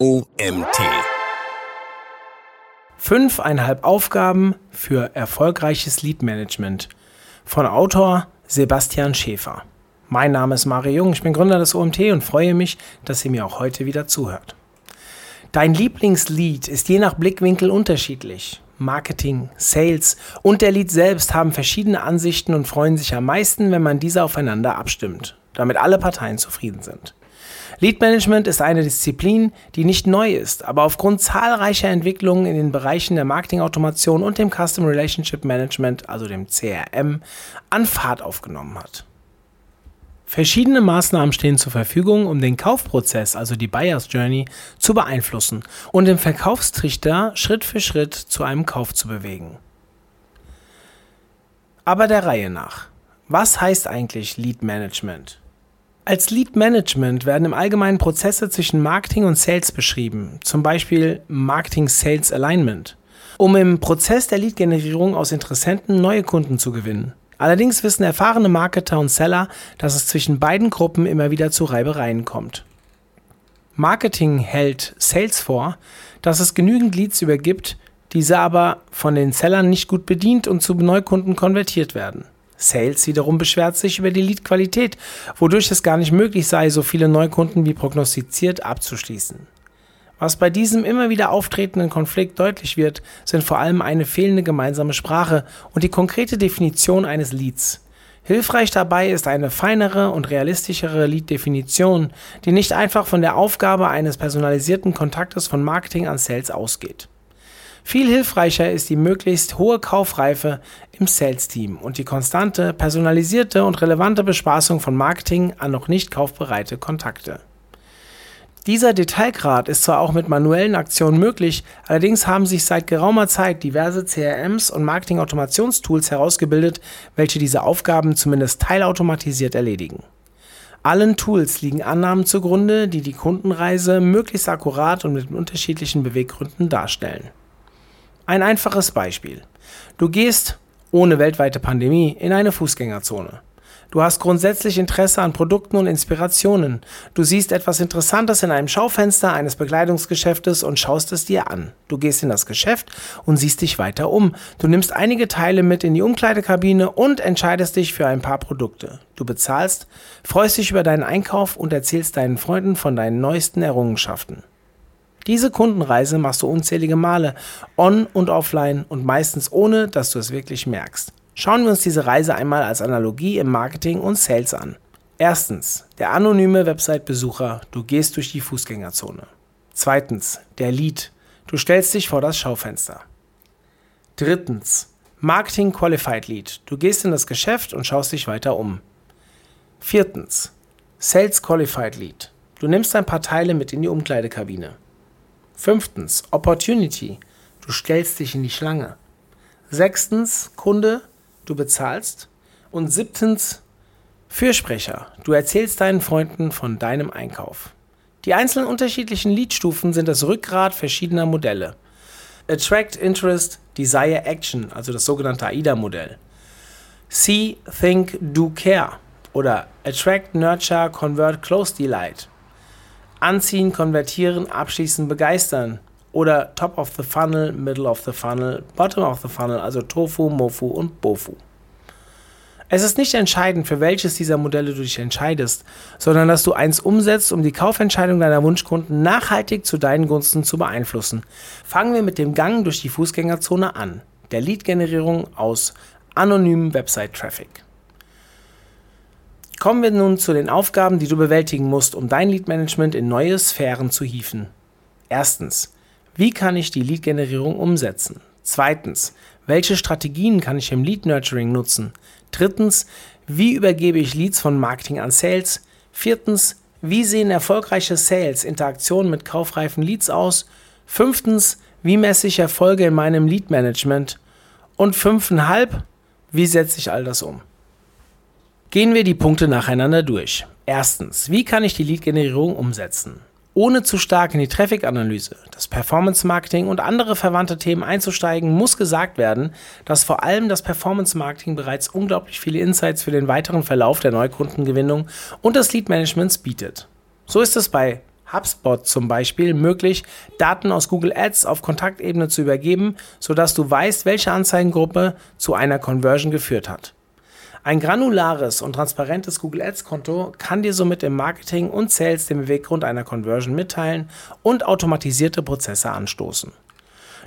OMT. Fünfeinhalb Aufgaben für erfolgreiches Lead-Management von Autor Sebastian Schäfer. Mein Name ist Mario Jung, ich bin Gründer des OMT und freue mich, dass ihr mir auch heute wieder zuhört. Dein Lieblingslead ist je nach Blickwinkel unterschiedlich. Marketing, Sales und der Lead selbst haben verschiedene Ansichten und freuen sich am meisten, wenn man diese aufeinander abstimmt, damit alle Parteien zufrieden sind. Lead Management ist eine Disziplin, die nicht neu ist, aber aufgrund zahlreicher Entwicklungen in den Bereichen der Marketingautomation und dem Custom Relationship Management, also dem CRM, an Fahrt aufgenommen hat. Verschiedene Maßnahmen stehen zur Verfügung, um den Kaufprozess, also die Buyer's Journey, zu beeinflussen und den Verkaufstrichter Schritt für Schritt zu einem Kauf zu bewegen. Aber der Reihe nach. Was heißt eigentlich Lead Management? Als Lead Management werden im Allgemeinen Prozesse zwischen Marketing und Sales beschrieben, zum Beispiel Marketing-Sales Alignment, um im Prozess der Lead-Generierung aus Interessenten neue Kunden zu gewinnen. Allerdings wissen erfahrene Marketer und Seller, dass es zwischen beiden Gruppen immer wieder zu Reibereien kommt. Marketing hält Sales vor, dass es genügend Leads übergibt, diese aber von den Sellern nicht gut bedient und zu Neukunden konvertiert werden. Sales wiederum beschwert sich über die Lead-Qualität, wodurch es gar nicht möglich sei, so viele Neukunden wie prognostiziert abzuschließen. Was bei diesem immer wieder auftretenden Konflikt deutlich wird, sind vor allem eine fehlende gemeinsame Sprache und die konkrete Definition eines Leads. Hilfreich dabei ist eine feinere und realistischere Lead-Definition, die nicht einfach von der Aufgabe eines personalisierten Kontaktes von Marketing an Sales ausgeht. Viel hilfreicher ist die möglichst hohe Kaufreife im Sales-Team und die konstante, personalisierte und relevante Bespaßung von Marketing an noch nicht kaufbereite Kontakte. Dieser Detailgrad ist zwar auch mit manuellen Aktionen möglich, allerdings haben sich seit geraumer Zeit diverse CRMs und Marketing-Automationstools herausgebildet, welche diese Aufgaben zumindest teilautomatisiert erledigen. Allen Tools liegen Annahmen zugrunde, die die Kundenreise möglichst akkurat und mit unterschiedlichen Beweggründen darstellen. Ein einfaches Beispiel. Du gehst, ohne weltweite Pandemie, in eine Fußgängerzone. Du hast grundsätzlich Interesse an Produkten und Inspirationen. Du siehst etwas Interessantes in einem Schaufenster eines Bekleidungsgeschäftes und schaust es dir an. Du gehst in das Geschäft und siehst dich weiter um. Du nimmst einige Teile mit in die Umkleidekabine und entscheidest dich für ein paar Produkte. Du bezahlst, freust dich über deinen Einkauf und erzählst deinen Freunden von deinen neuesten Errungenschaften. Diese Kundenreise machst du unzählige Male, on und offline und meistens ohne, dass du es wirklich merkst. Schauen wir uns diese Reise einmal als Analogie im Marketing und Sales an. Erstens, der anonyme Website-Besucher, du gehst durch die Fußgängerzone. Zweitens, der Lead, du stellst dich vor das Schaufenster. Drittens, Marketing Qualified Lead, du gehst in das Geschäft und schaust dich weiter um. Viertens, Sales Qualified Lead, du nimmst ein paar Teile mit in die Umkleidekabine. Fünftens, Opportunity. Du stellst dich in die Schlange. Sechstens, Kunde. Du bezahlst. Und siebtens, Fürsprecher. Du erzählst deinen Freunden von deinem Einkauf. Die einzelnen unterschiedlichen Leadstufen sind das Rückgrat verschiedener Modelle. Attract, Interest, Desire, Action, also das sogenannte AIDA-Modell. See, Think, Do, Care oder Attract, Nurture, Convert, Close, Delight anziehen, konvertieren, abschließen, begeistern. Oder Top of the Funnel, Middle of the Funnel, Bottom of the Funnel, also Tofu, Mofu und Bofu. Es ist nicht entscheidend, für welches dieser Modelle du dich entscheidest, sondern dass du eins umsetzt, um die Kaufentscheidung deiner Wunschkunden nachhaltig zu deinen Gunsten zu beeinflussen. Fangen wir mit dem Gang durch die Fußgängerzone an, der Lead-Generierung aus anonymem Website-Traffic. Kommen wir nun zu den Aufgaben, die du bewältigen musst, um dein Lead-Management in neue Sphären zu hieven. Erstens, wie kann ich die Lead-Generierung umsetzen? Zweitens, welche Strategien kann ich im Lead-Nurturing nutzen? Drittens, wie übergebe ich Leads von Marketing an Sales? Viertens, wie sehen erfolgreiche Sales Interaktionen mit kaufreifen Leads aus? Fünftens, wie messe ich Erfolge in meinem Lead-Management? Und fünfeinhalb, wie setze ich all das um? Gehen wir die Punkte nacheinander durch. Erstens, wie kann ich die Lead-Generierung umsetzen? Ohne zu stark in die Traffic-Analyse, das Performance-Marketing und andere verwandte Themen einzusteigen, muss gesagt werden, dass vor allem das Performance-Marketing bereits unglaublich viele Insights für den weiteren Verlauf der Neukundengewinnung und des Lead-Managements bietet. So ist es bei HubSpot zum Beispiel möglich, Daten aus Google Ads auf Kontaktebene zu übergeben, sodass du weißt, welche Anzeigengruppe zu einer Conversion geführt hat. Ein granulares und transparentes Google Ads Konto kann dir somit im Marketing und Sales den Beweggrund einer Conversion mitteilen und automatisierte Prozesse anstoßen.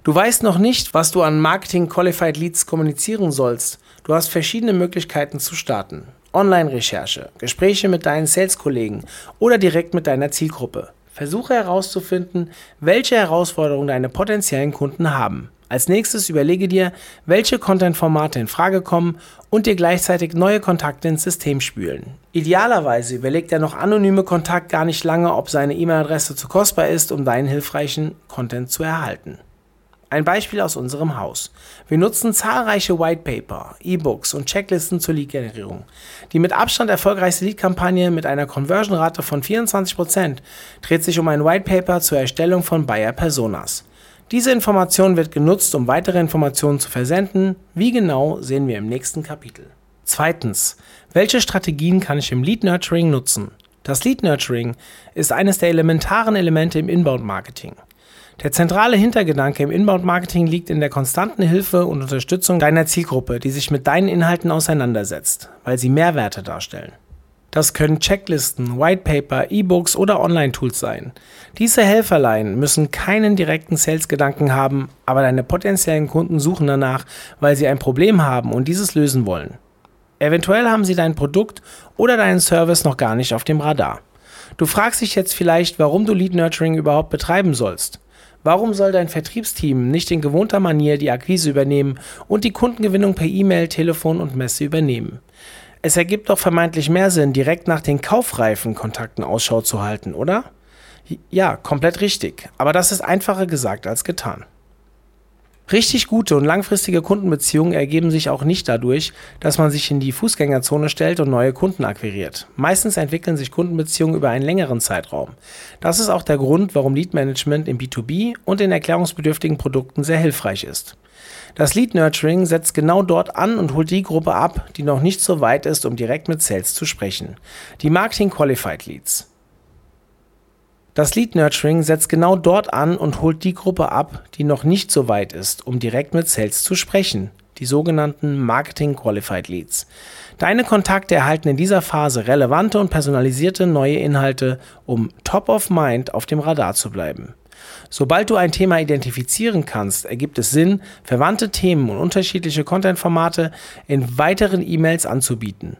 Du weißt noch nicht, was du an Marketing Qualified Leads kommunizieren sollst. Du hast verschiedene Möglichkeiten zu starten. Online-Recherche, Gespräche mit deinen Sales-Kollegen oder direkt mit deiner Zielgruppe. Versuche herauszufinden, welche Herausforderungen deine potenziellen Kunden haben. Als nächstes überlege dir, welche Content-Formate in Frage kommen und dir gleichzeitig neue Kontakte ins System spülen. Idealerweise überlegt der noch anonyme Kontakt gar nicht lange, ob seine E-Mail-Adresse zu kostbar ist, um deinen hilfreichen Content zu erhalten. Ein Beispiel aus unserem Haus. Wir nutzen zahlreiche Whitepaper, E-Books und Checklisten zur Lead-Generierung. Die mit Abstand erfolgreichste Lead-Kampagne mit einer Conversion-Rate von 24% dreht sich um ein Whitepaper zur Erstellung von Buyer-Personas. Diese Information wird genutzt, um weitere Informationen zu versenden. Wie genau, sehen wir im nächsten Kapitel. Zweitens, welche Strategien kann ich im Lead Nurturing nutzen? Das Lead Nurturing ist eines der elementaren Elemente im Inbound-Marketing. Der zentrale Hintergedanke im Inbound-Marketing liegt in der konstanten Hilfe und Unterstützung deiner Zielgruppe, die sich mit deinen Inhalten auseinandersetzt, weil sie Mehrwerte darstellen. Das können Checklisten, Whitepaper, E-Books oder Online-Tools sein. Diese Helferlein müssen keinen direkten Sales-Gedanken haben, aber deine potenziellen Kunden suchen danach, weil sie ein Problem haben und dieses lösen wollen. Eventuell haben sie dein Produkt oder deinen Service noch gar nicht auf dem Radar. Du fragst dich jetzt vielleicht, warum du Lead Nurturing überhaupt betreiben sollst. Warum soll dein Vertriebsteam nicht in gewohnter Manier die Akquise übernehmen und die Kundengewinnung per E-Mail, Telefon und Messe übernehmen? Es ergibt doch vermeintlich mehr Sinn, direkt nach den kaufreifen Kontakten Ausschau zu halten, oder? Ja, komplett richtig. Aber das ist einfacher gesagt als getan. Richtig gute und langfristige Kundenbeziehungen ergeben sich auch nicht dadurch, dass man sich in die Fußgängerzone stellt und neue Kunden akquiriert. Meistens entwickeln sich Kundenbeziehungen über einen längeren Zeitraum. Das ist auch der Grund, warum Lead Management im B2B und in erklärungsbedürftigen Produkten sehr hilfreich ist. Das Lead Nurturing setzt genau dort an und holt die Gruppe ab, die noch nicht so weit ist, um direkt mit Sales zu sprechen. Die Marketing Qualified Leads. Das Lead Nurturing setzt genau dort an und holt die Gruppe ab, die noch nicht so weit ist, um direkt mit Sales zu sprechen. Die sogenannten Marketing Qualified Leads. Deine Kontakte erhalten in dieser Phase relevante und personalisierte neue Inhalte, um top of mind auf dem Radar zu bleiben. Sobald du ein Thema identifizieren kannst, ergibt es Sinn, verwandte Themen und unterschiedliche Content-Formate in weiteren E-Mails anzubieten.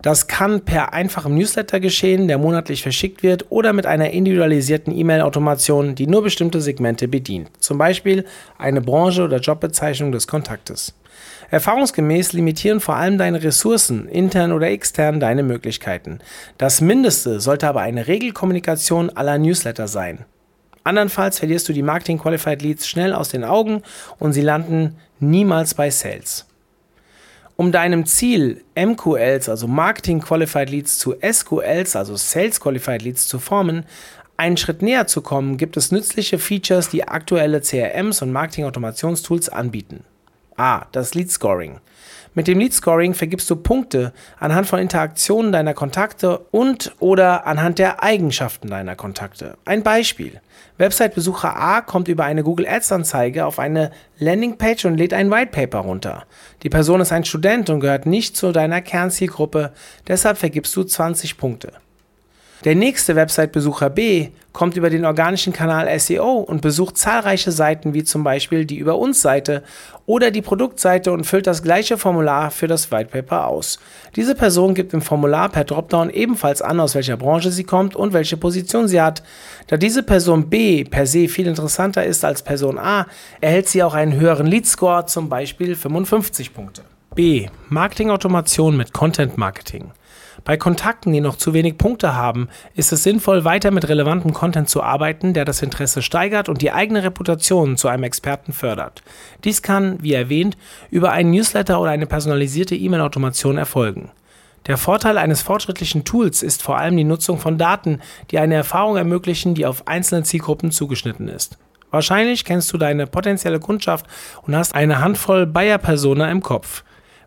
Das kann per einfachem Newsletter geschehen, der monatlich verschickt wird, oder mit einer individualisierten E-Mail-Automation, die nur bestimmte Segmente bedient, zum Beispiel eine Branche oder Jobbezeichnung des Kontaktes. Erfahrungsgemäß limitieren vor allem deine Ressourcen, intern oder extern, deine Möglichkeiten. Das Mindeste sollte aber eine Regelkommunikation aller Newsletter sein. Andernfalls verlierst du die Marketing Qualified Leads schnell aus den Augen und sie landen niemals bei Sales. Um deinem Ziel MQLs, also Marketing Qualified Leads, zu SQLs, also Sales Qualified Leads, zu formen, einen Schritt näher zu kommen, gibt es nützliche Features, die aktuelle CRMs und Marketing-Automationstools anbieten. A. Das Lead Scoring. Mit dem Lead Scoring vergibst du Punkte anhand von Interaktionen deiner Kontakte und oder anhand der Eigenschaften deiner Kontakte. Ein Beispiel. Website-Besucher A kommt über eine Google Ads Anzeige auf eine Landingpage und lädt ein White Paper runter. Die Person ist ein Student und gehört nicht zu deiner Kernzielgruppe, deshalb vergibst du 20 Punkte. Der nächste Website-Besucher B kommt über den organischen Kanal SEO und besucht zahlreiche Seiten wie zum Beispiel die Über uns Seite oder die Produktseite und füllt das gleiche Formular für das Whitepaper aus. Diese Person gibt im Formular per Dropdown ebenfalls an, aus welcher Branche sie kommt und welche Position sie hat. Da diese Person B per se viel interessanter ist als Person A, erhält sie auch einen höheren Lead-Score, zum Beispiel 55 Punkte. B. Marketing-Automation mit Content Marketing. Bei Kontakten, die noch zu wenig Punkte haben, ist es sinnvoll, weiter mit relevantem Content zu arbeiten, der das Interesse steigert und die eigene Reputation zu einem Experten fördert. Dies kann, wie erwähnt, über einen Newsletter oder eine personalisierte E-Mail-Automation erfolgen. Der Vorteil eines fortschrittlichen Tools ist vor allem die Nutzung von Daten, die eine Erfahrung ermöglichen, die auf einzelne Zielgruppen zugeschnitten ist. Wahrscheinlich kennst du deine potenzielle Kundschaft und hast eine Handvoll Buyer-Persona im Kopf.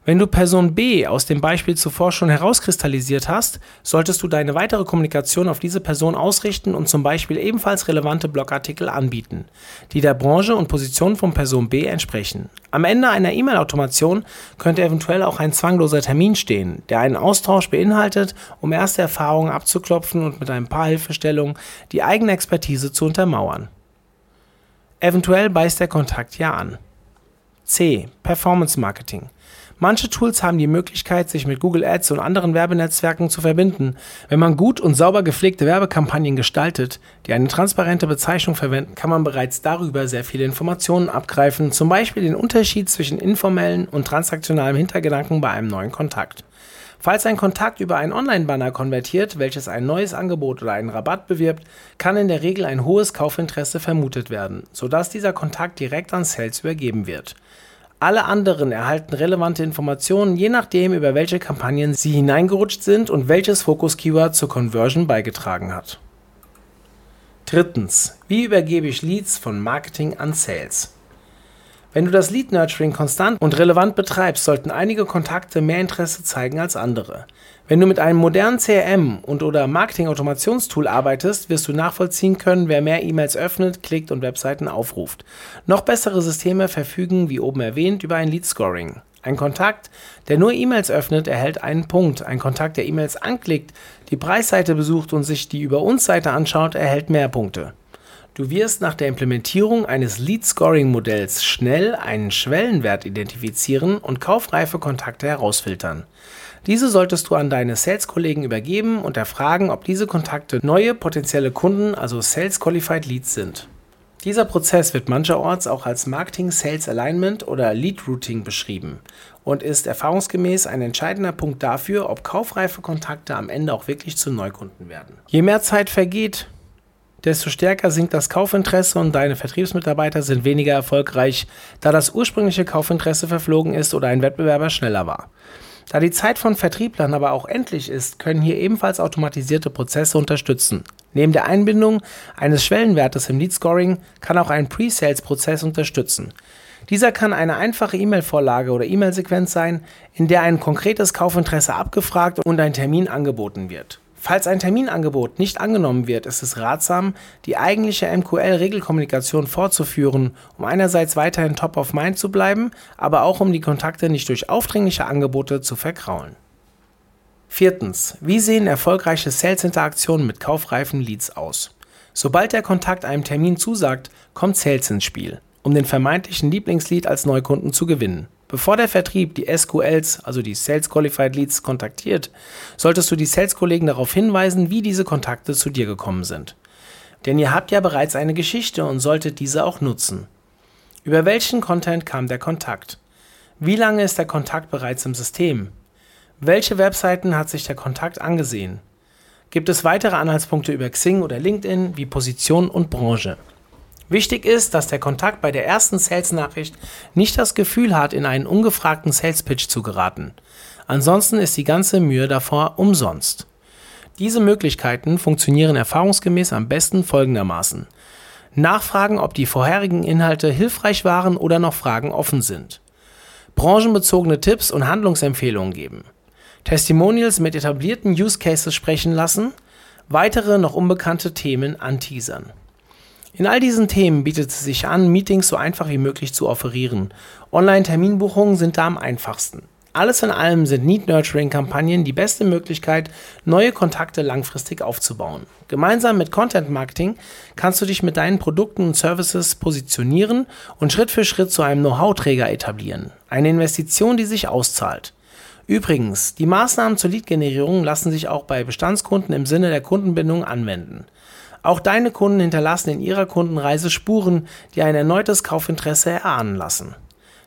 Wenn du Person B aus dem Beispiel zuvor schon herauskristallisiert hast, solltest du deine weitere Kommunikation auf diese Person ausrichten und zum Beispiel ebenfalls relevante Blogartikel anbieten, die der Branche und Position von Person B entsprechen. Am Ende einer E-Mail-Automation könnte eventuell auch ein zwangloser Termin stehen, der einen Austausch beinhaltet, um erste Erfahrungen abzuklopfen und mit ein paar Hilfestellungen die eigene Expertise zu untermauern. Eventuell beißt der Kontakt ja an. C. Performance Marketing. Manche Tools haben die Möglichkeit, sich mit Google Ads und anderen Werbenetzwerken zu verbinden. Wenn man gut und sauber gepflegte Werbekampagnen gestaltet, die eine transparente Bezeichnung verwenden, kann man bereits darüber sehr viele Informationen abgreifen, zum Beispiel den Unterschied zwischen informellen und transaktionalem Hintergedanken bei einem neuen Kontakt. Falls ein Kontakt über einen Online-Banner konvertiert, welches ein neues Angebot oder einen Rabatt bewirbt, kann in der Regel ein hohes Kaufinteresse vermutet werden, sodass dieser Kontakt direkt an Sales übergeben wird. Alle anderen erhalten relevante Informationen, je nachdem, über welche Kampagnen sie hineingerutscht sind und welches Fokus-Keyword zur Conversion beigetragen hat. Drittens. Wie übergebe ich Leads von Marketing an Sales? Wenn du das Lead Nurturing konstant und relevant betreibst, sollten einige Kontakte mehr Interesse zeigen als andere. Wenn du mit einem modernen CRM und oder Marketing-Automationstool arbeitest, wirst du nachvollziehen können, wer mehr E-Mails öffnet, klickt und Webseiten aufruft. Noch bessere Systeme verfügen, wie oben erwähnt, über ein Lead Scoring. Ein Kontakt, der nur E-Mails öffnet, erhält einen Punkt. Ein Kontakt, der E-Mails anklickt, die Preisseite besucht und sich die Über uns Seite anschaut, erhält mehr Punkte. Du wirst nach der Implementierung eines Lead-Scoring-Modells schnell einen Schwellenwert identifizieren und kaufreife Kontakte herausfiltern. Diese solltest du an deine Sales-Kollegen übergeben und erfragen, ob diese Kontakte neue potenzielle Kunden, also Sales-Qualified Leads sind. Dieser Prozess wird mancherorts auch als Marketing Sales Alignment oder Lead Routing beschrieben und ist erfahrungsgemäß ein entscheidender Punkt dafür, ob kaufreife Kontakte am Ende auch wirklich zu Neukunden werden. Je mehr Zeit vergeht, desto stärker sinkt das Kaufinteresse und deine Vertriebsmitarbeiter sind weniger erfolgreich, da das ursprüngliche Kaufinteresse verflogen ist oder ein Wettbewerber schneller war. Da die Zeit von Vertrieblern aber auch endlich ist, können hier ebenfalls automatisierte Prozesse unterstützen. Neben der Einbindung eines Schwellenwertes im Lead Scoring kann auch ein Pre-Sales-Prozess unterstützen. Dieser kann eine einfache E-Mail-Vorlage oder E-Mail-Sequenz sein, in der ein konkretes Kaufinteresse abgefragt und ein Termin angeboten wird. Falls ein Terminangebot nicht angenommen wird, ist es ratsam, die eigentliche MQL-Regelkommunikation fortzuführen, um einerseits weiterhin top of mind zu bleiben, aber auch um die Kontakte nicht durch aufdringliche Angebote zu verkraulen. Viertens. Wie sehen erfolgreiche Sales-Interaktionen mit kaufreifen Leads aus? Sobald der Kontakt einem Termin zusagt, kommt Sales ins Spiel, um den vermeintlichen Lieblingslead als Neukunden zu gewinnen. Bevor der Vertrieb die SQLs, also die Sales Qualified Leads, kontaktiert, solltest du die Sales-Kollegen darauf hinweisen, wie diese Kontakte zu dir gekommen sind. Denn ihr habt ja bereits eine Geschichte und solltet diese auch nutzen. Über welchen Content kam der Kontakt? Wie lange ist der Kontakt bereits im System? Welche Webseiten hat sich der Kontakt angesehen? Gibt es weitere Anhaltspunkte über Xing oder LinkedIn wie Position und Branche? Wichtig ist, dass der Kontakt bei der ersten Sales-Nachricht nicht das Gefühl hat, in einen ungefragten Sales-Pitch zu geraten. Ansonsten ist die ganze Mühe davor umsonst. Diese Möglichkeiten funktionieren erfahrungsgemäß am besten folgendermaßen. Nachfragen, ob die vorherigen Inhalte hilfreich waren oder noch Fragen offen sind. Branchenbezogene Tipps und Handlungsempfehlungen geben. Testimonials mit etablierten Use Cases sprechen lassen. Weitere noch unbekannte Themen anteasern. In all diesen Themen bietet es sich an, Meetings so einfach wie möglich zu offerieren. Online-Terminbuchungen sind da am einfachsten. Alles in allem sind Need-Nurturing-Kampagnen die beste Möglichkeit, neue Kontakte langfristig aufzubauen. Gemeinsam mit Content Marketing kannst du dich mit deinen Produkten und Services positionieren und Schritt für Schritt zu einem Know-how-Träger etablieren. Eine Investition, die sich auszahlt. Übrigens, die Maßnahmen zur Lead-Generierung lassen sich auch bei Bestandskunden im Sinne der Kundenbindung anwenden. Auch deine Kunden hinterlassen in ihrer Kundenreise Spuren, die ein erneutes Kaufinteresse erahnen lassen.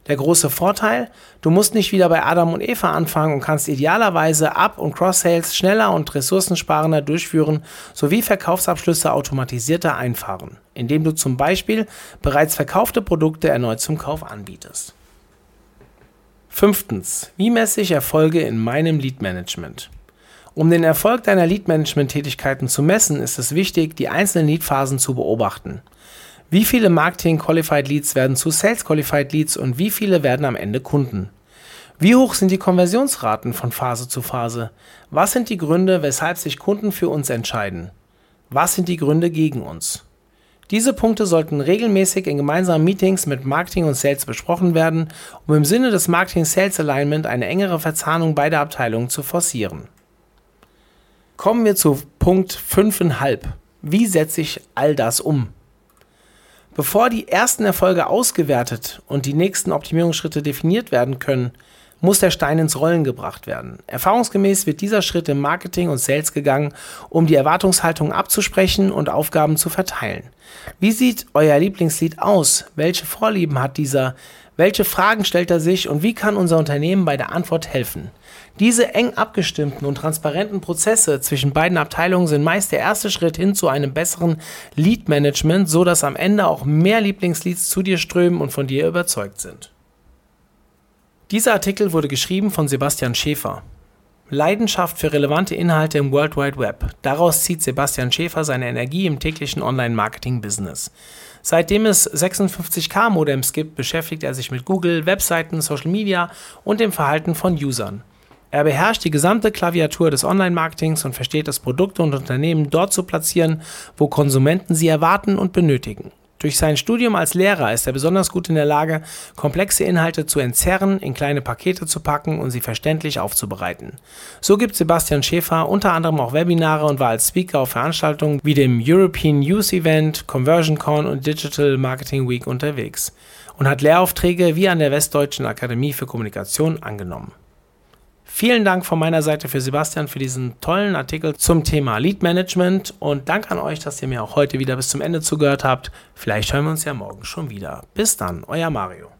Der große Vorteil, du musst nicht wieder bei Adam und Eva anfangen und kannst idealerweise Up- und Cross-Sales schneller und ressourcensparender durchführen sowie Verkaufsabschlüsse automatisierter einfahren, indem du zum Beispiel bereits verkaufte Produkte erneut zum Kauf anbietest. Fünftens. Wie messe ich Erfolge in meinem Lead Management? Um den Erfolg deiner Lead-Management-Tätigkeiten zu messen, ist es wichtig, die einzelnen Lead-Phasen zu beobachten. Wie viele Marketing-Qualified Leads werden zu Sales-Qualified Leads und wie viele werden am Ende Kunden? Wie hoch sind die Konversionsraten von Phase zu Phase? Was sind die Gründe, weshalb sich Kunden für uns entscheiden? Was sind die Gründe gegen uns? Diese Punkte sollten regelmäßig in gemeinsamen Meetings mit Marketing und Sales besprochen werden, um im Sinne des Marketing-Sales-Alignment eine engere Verzahnung beider Abteilungen zu forcieren. Kommen wir zu Punkt 5,5. Wie setze ich all das um? Bevor die ersten Erfolge ausgewertet und die nächsten Optimierungsschritte definiert werden können, muss der Stein ins Rollen gebracht werden. Erfahrungsgemäß wird dieser Schritt im Marketing und Sales gegangen, um die Erwartungshaltung abzusprechen und Aufgaben zu verteilen. Wie sieht euer Lieblingslied aus? Welche Vorlieben hat dieser? Welche Fragen stellt er sich und wie kann unser Unternehmen bei der Antwort helfen? Diese eng abgestimmten und transparenten Prozesse zwischen beiden Abteilungen sind meist der erste Schritt hin zu einem besseren Lead-Management, so dass am Ende auch mehr Lieblingsleads zu dir strömen und von dir überzeugt sind. Dieser Artikel wurde geschrieben von Sebastian Schäfer. Leidenschaft für relevante Inhalte im World Wide Web. Daraus zieht Sebastian Schäfer seine Energie im täglichen Online-Marketing-Business. Seitdem es 56K-Modems gibt, beschäftigt er sich mit Google, Webseiten, Social Media und dem Verhalten von Usern. Er beherrscht die gesamte Klaviatur des Online-Marketings und versteht es, Produkte und Unternehmen dort zu platzieren, wo Konsumenten sie erwarten und benötigen. Durch sein Studium als Lehrer ist er besonders gut in der Lage, komplexe Inhalte zu entzerren, in kleine Pakete zu packen und sie verständlich aufzubereiten. So gibt Sebastian Schäfer unter anderem auch Webinare und war als Speaker auf Veranstaltungen wie dem European Youth Event, ConversionCon und Digital Marketing Week unterwegs und hat Lehraufträge wie an der Westdeutschen Akademie für Kommunikation angenommen. Vielen Dank von meiner Seite für Sebastian für diesen tollen Artikel zum Thema Lead Management und Dank an euch, dass ihr mir auch heute wieder bis zum Ende zugehört habt. Vielleicht hören wir uns ja morgen schon wieder. Bis dann, euer Mario.